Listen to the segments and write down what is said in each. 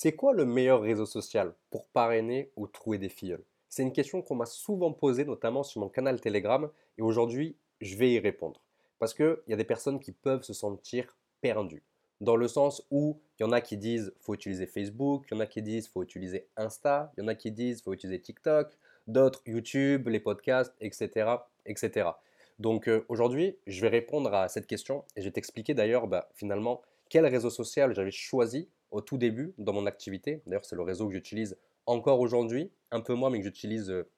C'est quoi le meilleur réseau social pour parrainer ou trouver des filles C'est une question qu'on m'a souvent posée, notamment sur mon canal Telegram, et aujourd'hui, je vais y répondre. Parce qu'il y a des personnes qui peuvent se sentir perdues. Dans le sens où il y en a qui disent faut utiliser Facebook, il y en a qui disent faut utiliser Insta, il y en a qui disent faut utiliser TikTok, d'autres YouTube, les podcasts, etc. etc. Donc euh, aujourd'hui, je vais répondre à cette question et je vais t'expliquer d'ailleurs bah, finalement quel réseau social j'avais choisi au tout début dans mon activité. D'ailleurs, c'est le réseau que j'utilise encore aujourd'hui, un peu moins, mais que j'utilise euh,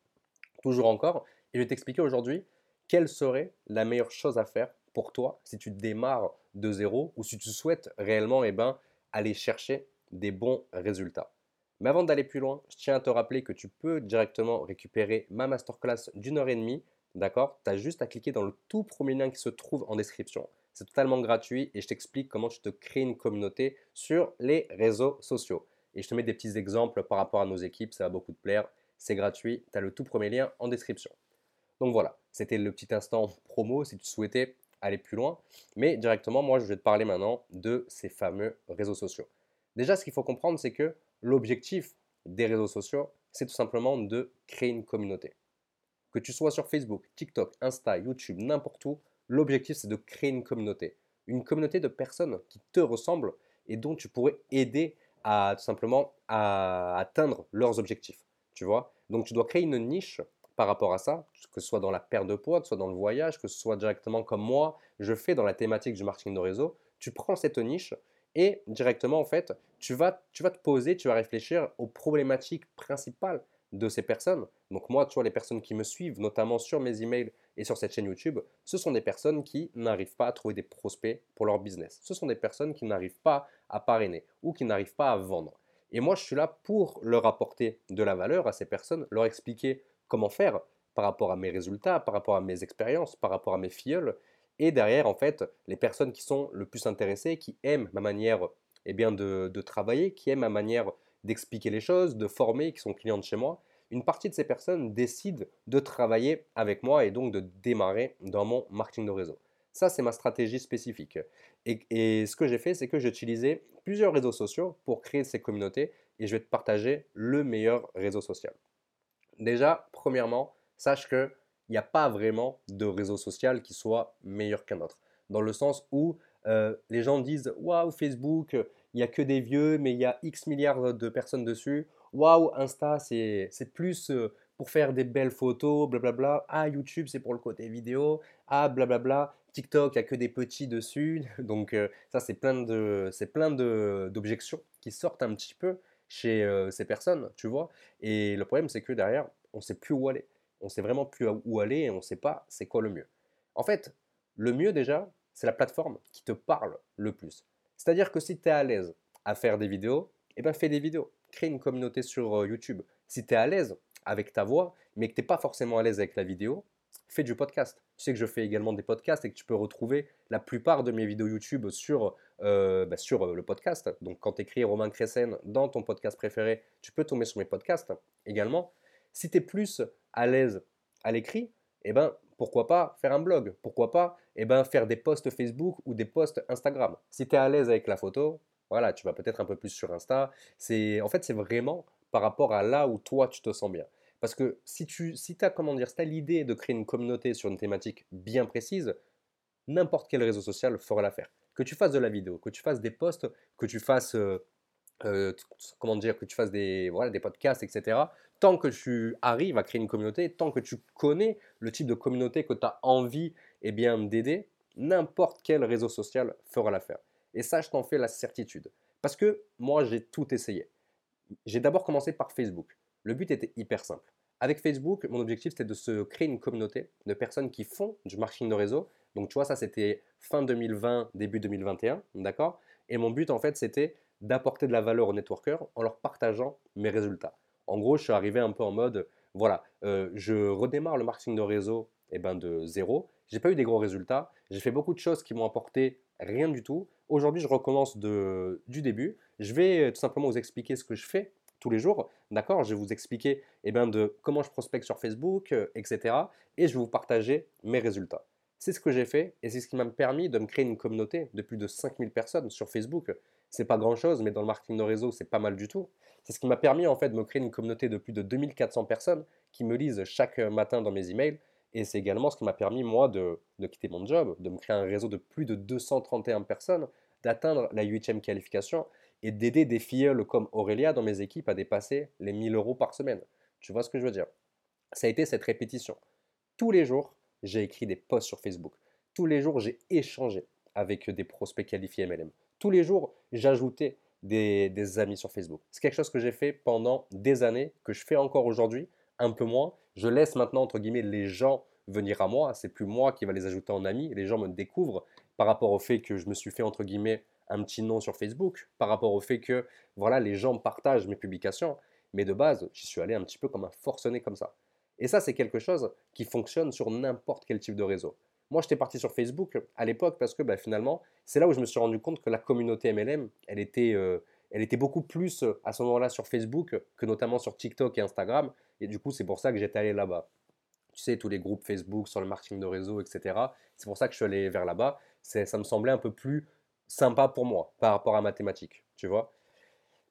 toujours encore. Et je vais t'expliquer aujourd'hui quelle serait la meilleure chose à faire pour toi si tu démarres de zéro ou si tu souhaites réellement eh ben, aller chercher des bons résultats. Mais avant d'aller plus loin, je tiens à te rappeler que tu peux directement récupérer ma masterclass d'une heure et demie. D'accord? Tu as juste à cliquer dans le tout premier lien qui se trouve en description. C'est totalement gratuit et je t'explique comment tu te crées une communauté sur les réseaux sociaux. Et je te mets des petits exemples par rapport à nos équipes, ça va beaucoup te plaire. C'est gratuit, tu as le tout premier lien en description. Donc voilà, c'était le petit instant promo si tu souhaitais aller plus loin. Mais directement, moi, je vais te parler maintenant de ces fameux réseaux sociaux. Déjà, ce qu'il faut comprendre, c'est que l'objectif des réseaux sociaux, c'est tout simplement de créer une communauté. Que tu sois sur Facebook, TikTok, Insta, YouTube, n'importe où, L'objectif, c'est de créer une communauté. Une communauté de personnes qui te ressemblent et dont tu pourrais aider à tout simplement atteindre leurs objectifs. Tu vois Donc tu dois créer une niche par rapport à ça, que ce soit dans la perte de poids, que ce soit dans le voyage, que ce soit directement comme moi, je fais dans la thématique du marketing de réseau. Tu prends cette niche et directement, en fait, tu vas, tu vas te poser, tu vas réfléchir aux problématiques principales de ces personnes. Donc moi, tu vois, les personnes qui me suivent, notamment sur mes emails et sur cette chaîne YouTube, ce sont des personnes qui n'arrivent pas à trouver des prospects pour leur business. Ce sont des personnes qui n'arrivent pas à parrainer ou qui n'arrivent pas à vendre. Et moi, je suis là pour leur apporter de la valeur à ces personnes, leur expliquer comment faire par rapport à mes résultats, par rapport à mes expériences, par rapport à mes filleuls. Et derrière, en fait, les personnes qui sont le plus intéressées, qui aiment ma manière eh bien, de, de travailler, qui aiment ma manière d'expliquer les choses, de former, qui sont clientes chez moi, une partie de ces personnes décident de travailler avec moi et donc de démarrer dans mon marketing de réseau. Ça, c'est ma stratégie spécifique. Et, ce que j'ai fait, c'est que j'ai utilisé plusieurs réseaux sociaux pour créer ces communautés et je vais te partager le meilleur réseau social. Déjà, premièrement, sache qu'il n'y a pas vraiment de réseau social qui soit meilleur qu'un autre. Dans le sens où euh, les gens disent Waouh, Facebook, il n'y a que des vieux, mais il y a X milliards de personnes dessus waouh, Insta, c'est plus euh, pour faire des belles photos, blablabla. Ah, YouTube, c'est pour le côté vidéo. Ah, blablabla. TikTok, il n'y a que des petits dessus. Donc, euh, ça, c'est plein d'objections qui sortent un petit peu chez euh, ces personnes, tu vois. Et le problème, c'est que derrière, on ne sait plus où aller. On ne sait vraiment plus où aller et on ne sait pas c'est quoi le mieux. En fait, le mieux déjà, c'est la plateforme qui te parle le plus. C'est-à-dire que si tu es à l'aise à faire des vidéos, eh bien fais des vidéos crée une communauté sur euh, YouTube. Si tu es à l'aise avec ta voix, mais que tu n'es pas forcément à l'aise avec la vidéo, fais du podcast. Tu sais que je fais également des podcasts et que tu peux retrouver la plupart de mes vidéos YouTube sur, euh, bah, sur euh, le podcast. Donc quand tu écris Romain Cressen dans ton podcast préféré, tu peux tomber sur mes podcasts également. Si tu es plus à l'aise à l'écrit, eh ben, pourquoi pas faire un blog? Pourquoi pas eh ben, faire des posts Facebook ou des posts Instagram? Si tu es à l'aise avec la photo, voilà, tu vas peut-être un peu plus sur Insta. C'est, en fait, c'est vraiment par rapport à là où toi tu te sens bien. Parce que si tu si as, comment dire, si l'idée de créer une communauté sur une thématique bien précise, n'importe quel réseau social fera l'affaire. Que tu fasses de la vidéo, que tu fasses des posts, que tu fasses, euh, euh, comment dire, que tu fasses des, voilà, des podcasts, etc. Tant que tu arrives à créer une communauté, tant que tu connais le type de communauté que tu as envie eh bien, d'aider, n'importe quel réseau social fera l'affaire. Et ça, je t'en fais la certitude. Parce que moi, j'ai tout essayé. J'ai d'abord commencé par Facebook. Le but était hyper simple. Avec Facebook, mon objectif, c'était de se créer une communauté de personnes qui font du marketing de réseau. Donc, tu vois, ça, c'était fin 2020, début 2021, d'accord? Et mon but, en fait, c'était d'apporter de la valeur aux networkers en leur partageant mes résultats. En gros, je suis arrivé un peu en mode, voilà, euh, je redémarre le marketing de réseau eh ben, de zéro. J'ai pas eu des gros résultats. J'ai fait beaucoup de choses qui m'ont apporté rien du tout. Aujourd'hui, je recommence du début. Je vais euh, tout simplement vous expliquer ce que je fais tous les jours. D'accord? Je vais vous expliquer eh bien, de comment je prospecte sur Facebook, euh, etc. Et je vais vous partager mes résultats. C'est ce que j'ai fait et c'est ce qui m'a permis de me créer une communauté de plus de 5000 personnes sur Facebook. C'est pas grand-chose, mais dans le marketing de réseau, c'est pas mal du tout. C'est ce qui m'a permis en fait de me créer une communauté de plus de 2400 personnes qui me lisent chaque matin dans mes emails. Et c'est également ce qui m'a permis, moi, de, de, quitter mon job, de me créer un réseau de plus de 231 personnes, d'atteindre la 8 qualification et d'aider des filleuls comme Aurélia dans mes équipes à dépasser les 1000 euros par semaine. Tu vois ce que je veux dire? Ça a été cette répétition. Tous les jours, j'ai écrit des posts sur Facebook. Tous les jours, j'ai échangé avec des prospects qualifiés MLM. Tous les jours, j'ajoutais des, des, amis sur Facebook. C'est quelque chose que j'ai fait pendant des années, que je fais encore aujourd'hui, un peu moins. Je laisse maintenant, entre guillemets, les gens venir à moi. C'est plus moi qui va les ajouter en amis. Les gens me découvrent par rapport au fait que je me suis fait, entre guillemets, un petit nom sur Facebook, par rapport au fait que, voilà, les gens partagent mes publications. Mais de base, j'y suis allé un petit peu comme un forcené comme ça. Et ça, c'est quelque chose qui fonctionne sur n'importe quel type de réseau. Moi, j'étais parti sur Facebook à l'époque parce que bah, finalement, c'est là où je me suis rendu compte que la communauté MLM, elle était, euh, elle était beaucoup plus euh, à ce moment-là sur Facebook que notamment sur TikTok et Instagram. Et du coup, c'est pour ça que j'étais allé là-bas. Tu sais, tous les groupes Facebook sur le marketing de réseau, etc. C'est pour ça que je suis allé vers là-bas. Ça me semblait un peu plus sympa pour moi par rapport à mathématiques, tu vois.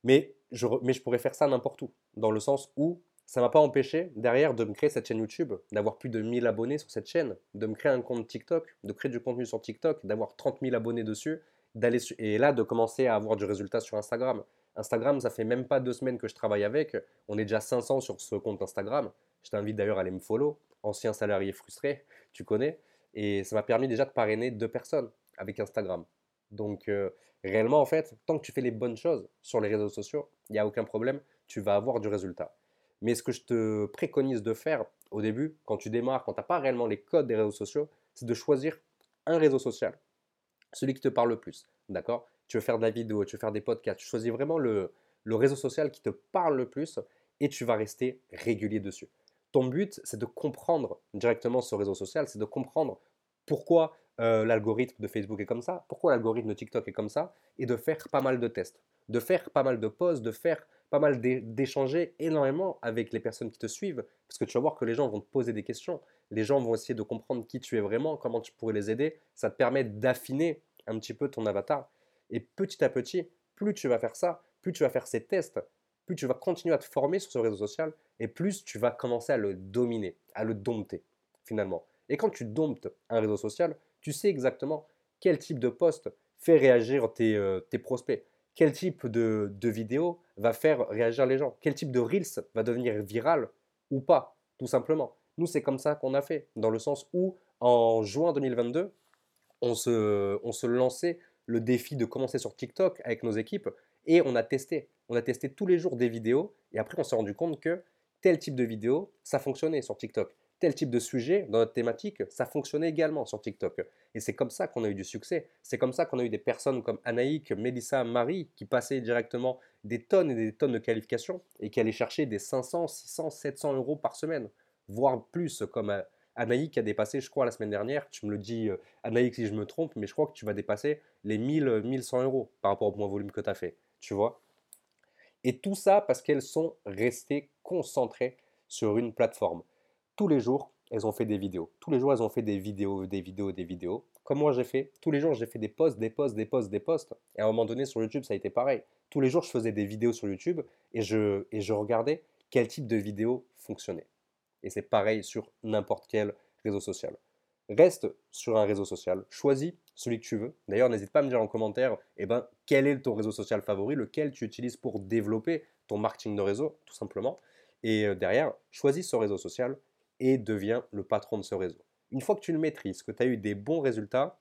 Mais je, mais je pourrais faire ça n'importe où, dans le sens où ça ne m'a pas empêché derrière de me créer cette chaîne YouTube, d'avoir plus de 1000 abonnés sur cette chaîne, de me créer un compte TikTok, de créer du contenu sur TikTok, d'avoir 30 000 abonnés dessus, d'aller et là de commencer à avoir du résultat sur Instagram. Instagram, ça fait même pas deux semaines que je travaille avec, on est déjà 500 sur ce compte Instagram. Je t'invite d'ailleurs à aller me follow, ancien salarié frustré, tu connais, et ça m'a permis déjà de parrainer deux personnes avec Instagram. Donc euh, réellement en fait, tant que tu fais les bonnes choses sur les réseaux sociaux, il n'y a aucun problème, tu vas avoir du résultat. Mais ce que je te préconise de faire au début, quand tu démarres, quand tu n'as pas réellement les codes des réseaux sociaux, c'est de choisir un réseau social, celui qui te parle le plus. D'accord? Tu veux faire de la vidéo, tu veux faire des podcasts, tu choisis vraiment le, réseau social qui te parle le plus et tu vas rester régulier dessus. Ton but, c'est de comprendre directement ce réseau social, c'est de comprendre pourquoi euh, l'algorithme de Facebook est comme ça, pourquoi l'algorithme de TikTok est comme ça, et de faire pas mal de tests, de faire pas mal de posts, de faire pas mal d'échanger énormément avec les personnes qui te suivent, parce que tu vas voir que les gens vont te poser des questions, les gens vont essayer de comprendre qui tu es vraiment, comment tu pourrais les aider, ça te permet d'affiner un petit peu ton avatar. Et petit à petit, plus tu vas faire ça, plus tu vas faire ces tests, plus tu vas continuer à te former sur ce réseau social, et plus tu vas commencer à le dominer, à le dompter, finalement. Et quand tu domptes un réseau social, tu sais exactement quel type de poste fait réagir tes, euh, tes prospects quel type de, vidéo va faire réagir les gens, quel type de Reels va devenir viral ou pas, tout simplement? Nous, c'est comme ça qu'on a fait, dans le sens où en juin 2022, on se, on se lançait le défi de commencer sur TikTok avec nos équipes et on a testé. On a testé tous les jours des vidéos et après on s'est rendu compte que tel type de vidéo, ça fonctionnait sur TikTok tel type de sujet dans notre thématique, ça fonctionnait également sur TikTok. Et c'est comme ça qu'on a eu du succès. C'est comme ça qu'on a eu des personnes comme Anaïk, Mélissa, Marie qui passaient directement des tonnes et des tonnes de qualifications et qui allaient chercher des 500, 600, 700 euros par semaine, voire plus, comme euh, Anaïk a dépassé, je crois, la semaine dernière. Tu me le dis, euh, Anaïk, si je me trompe, mais je crois que tu vas dépasser les 1000, 1100 euros par rapport au point volume que tu as fait. Tu vois? Et tout ça parce qu'elles sont restées concentrées sur une plateforme tous les jours, elles ont fait des vidéos. Tous les jours, elles ont fait des vidéos, des vidéos, des vidéos. Comme moi, j'ai fait. Tous les jours, j'ai fait des posts, des posts, des posts, des posts. Et à un moment donné, sur YouTube, ça a été pareil. Tous les jours, je faisais des vidéos sur YouTube et je, et je regardais quel type de vidéo fonctionnait. Et c'est pareil sur n'importe quel réseau social. Reste sur un réseau social, choisis celui que tu veux. D'ailleurs, n'hésite pas à me dire en commentaire eh ben, quel est ton réseau social favori, lequel tu utilises pour développer ton marketing de réseau, tout simplement. Et euh, derrière, choisis ce réseau social, et deviens le patron de ce réseau. Une fois que tu le maîtrises, que tu as eu des bons résultats,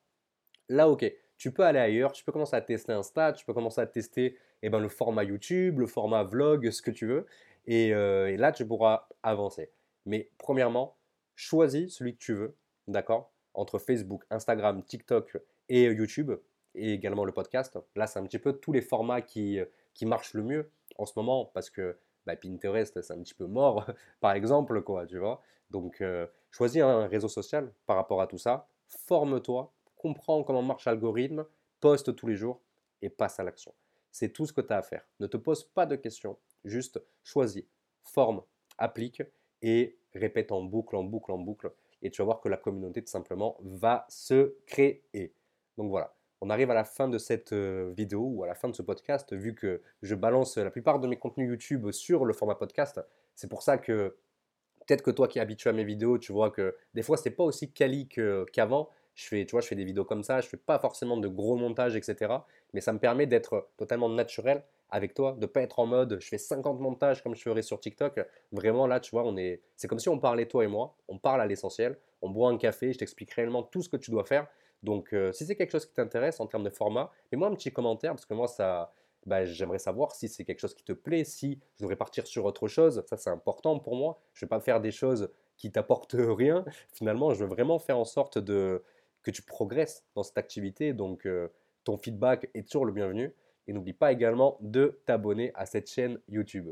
là, ok, tu peux aller ailleurs, tu peux commencer à tester un stat, tu peux commencer à tester eh ben, le format YouTube, le format vlog, ce que tu veux, et, euh, et là, tu pourras avancer. Mais premièrement, choisis celui que tu veux, d'accord Entre Facebook, Instagram, TikTok et YouTube, et également le podcast. Là, c'est un petit peu tous les formats qui, qui marchent le mieux en ce moment, parce que bah, Pinterest, c'est un petit peu mort, par exemple, quoi, tu vois. Donc, euh, choisis un réseau social par rapport à tout ça, forme-toi, comprends comment marche l'algorithme, poste tous les jours et passe à l'action. C'est tout ce que tu as à faire. Ne te pose pas de questions, juste choisis, forme, applique et répète en boucle, en boucle, en boucle. Et tu vas voir que la communauté, tout simplement, va se créer. Donc voilà. On arrive à la fin de cette euh, vidéo ou à la fin de ce podcast, vu que je balance la plupart de mes contenus YouTube sur le format podcast. C'est pour ça que peut-être que toi qui es habitué à mes vidéos, tu vois que des fois, c'est pas aussi quali qu'avant. Je fais, tu vois, je fais des vidéos comme ça, je fais pas forcément de gros montages, etc. Mais ça me permet d'être totalement naturel avec toi, de pas être en mode je fais 50 montages comme je ferais sur TikTok. Vraiment là, tu vois, on est, c'est comme si on parlait toi et moi, on parle à l'essentiel, on boit un café, je t'explique réellement tout ce que tu dois faire. Donc euh, si c'est quelque chose qui t'intéresse en termes de format, mets-moi un petit commentaire parce que moi ça, bah, j'aimerais savoir si c'est quelque chose qui te plaît, si je devrais partir sur autre chose. Ça c'est important pour moi. Je ne vais pas faire des choses qui t'apportent rien. Finalement, je veux vraiment faire en sorte que tu progresses dans cette activité. Donc euh, ton feedback est toujours le bienvenu. Et n'oublie pas également de t'abonner à cette chaîne YouTube.